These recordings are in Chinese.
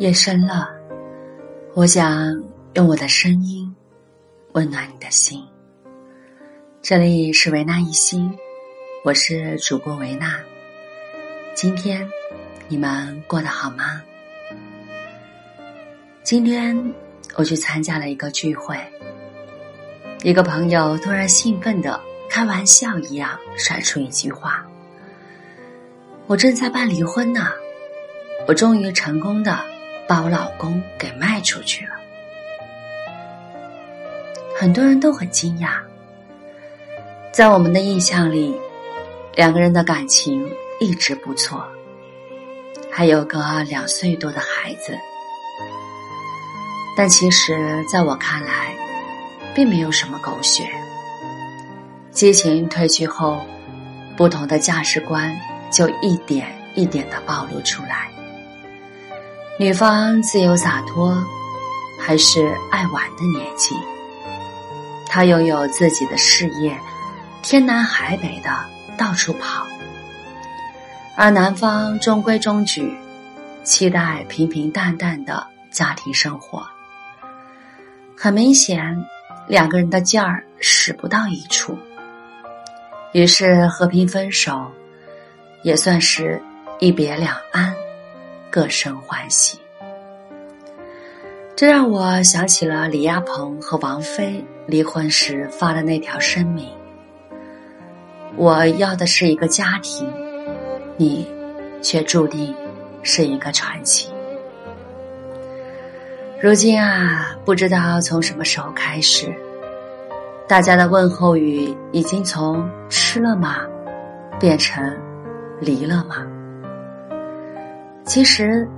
夜深了，我想用我的声音温暖你的心。这里是维纳一心，我是主播维纳。今天你们过得好吗？今天我去参加了一个聚会，一个朋友突然兴奋的开玩笑一样甩出一句话：“我正在办离婚呢，我终于成功的。”把我老公给卖出去了，很多人都很惊讶。在我们的印象里，两个人的感情一直不错，还有个两岁多的孩子。但其实，在我看来，并没有什么狗血。激情褪去后，不同的价值观就一点一点的暴露出来。女方自由洒脱，还是爱玩的年纪。她拥有自己的事业，天南海北的到处跑。而男方中规中矩，期待平平淡淡的家庭生活。很明显，两个人的劲儿使不到一处，于是和平分手，也算是一别两安。各生欢喜，这让我想起了李亚鹏和王菲离婚时发的那条声明：“我要的是一个家庭，你却注定是一个传奇。”如今啊，不知道从什么时候开始，大家的问候语已经从“吃了吗”变成“离了吗”。其实，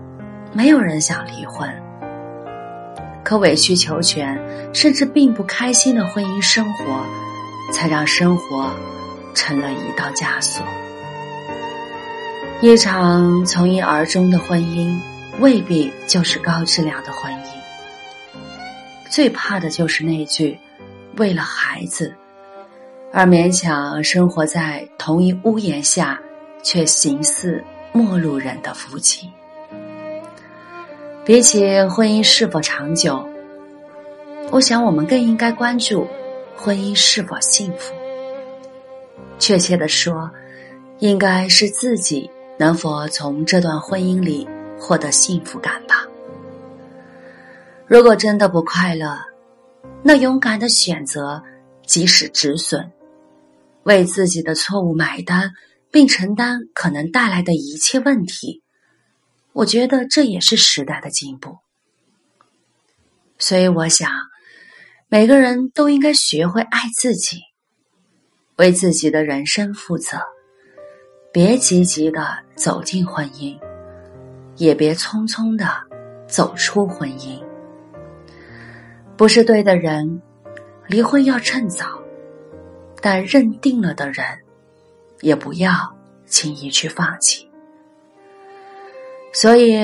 没有人想离婚。可委曲求全，甚至并不开心的婚姻生活，才让生活成了一道枷锁。一场从一而终的婚姻，未必就是高质量的婚姻。最怕的就是那句“为了孩子”，而勉强生活在同一屋檐下，却形似。陌路人的夫妻，比起婚姻是否长久，我想我们更应该关注婚姻是否幸福。确切的说，应该是自己能否从这段婚姻里获得幸福感吧。如果真的不快乐，那勇敢的选择，即使止损，为自己的错误买单。并承担可能带来的一切问题，我觉得这也是时代的进步。所以，我想每个人都应该学会爱自己，为自己的人生负责。别急急的走进婚姻，也别匆匆的走出婚姻。不是对的人，离婚要趁早；但认定了的人。也不要轻易去放弃。所以，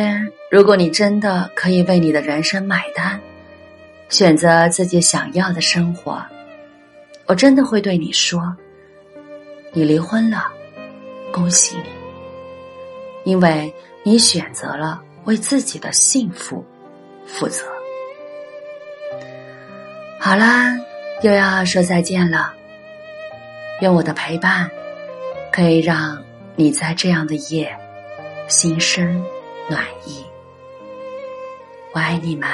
如果你真的可以为你的人生买单，选择自己想要的生活，我真的会对你说：你离婚了，恭喜你，因为你选择了为自己的幸福负责。好啦，又要说再见了，愿我的陪伴。可以让你在这样的夜心生暖意。我爱你们，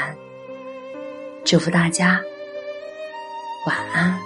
祝福大家晚安。